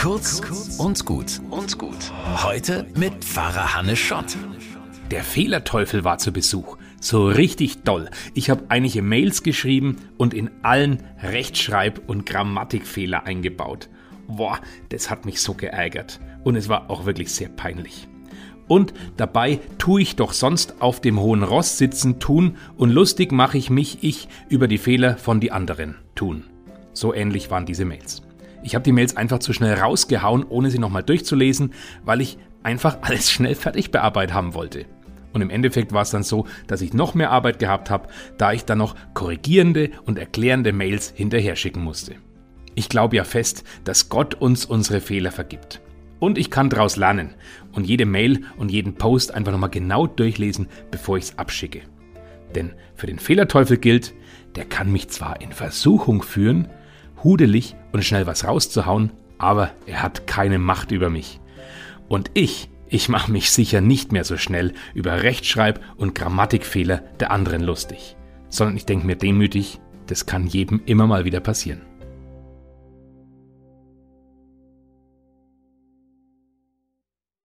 Kurz und gut und gut. Heute mit Pfarrer Hannes Schott. Der Fehlerteufel war zu Besuch. So richtig doll. Ich habe einige Mails geschrieben und in allen Rechtschreib- und Grammatikfehler eingebaut. Boah, das hat mich so geärgert. Und es war auch wirklich sehr peinlich. Und dabei tue ich doch sonst auf dem hohen Ross sitzen tun und lustig mache ich mich ich über die Fehler von die anderen tun. So ähnlich waren diese Mails. Ich habe die Mails einfach zu schnell rausgehauen, ohne sie nochmal durchzulesen, weil ich einfach alles schnell fertig bearbeitet haben wollte. Und im Endeffekt war es dann so, dass ich noch mehr Arbeit gehabt habe, da ich dann noch korrigierende und erklärende Mails hinterher schicken musste. Ich glaube ja fest, dass Gott uns unsere Fehler vergibt. Und ich kann daraus lernen und jede Mail und jeden Post einfach nochmal genau durchlesen, bevor ich es abschicke. Denn für den Fehlerteufel gilt, der kann mich zwar in Versuchung führen, hudelig und schnell was rauszuhauen, aber er hat keine Macht über mich. Und ich, ich mache mich sicher nicht mehr so schnell über Rechtschreib- und Grammatikfehler der anderen lustig, sondern ich denke mir demütig, das kann jedem immer mal wieder passieren.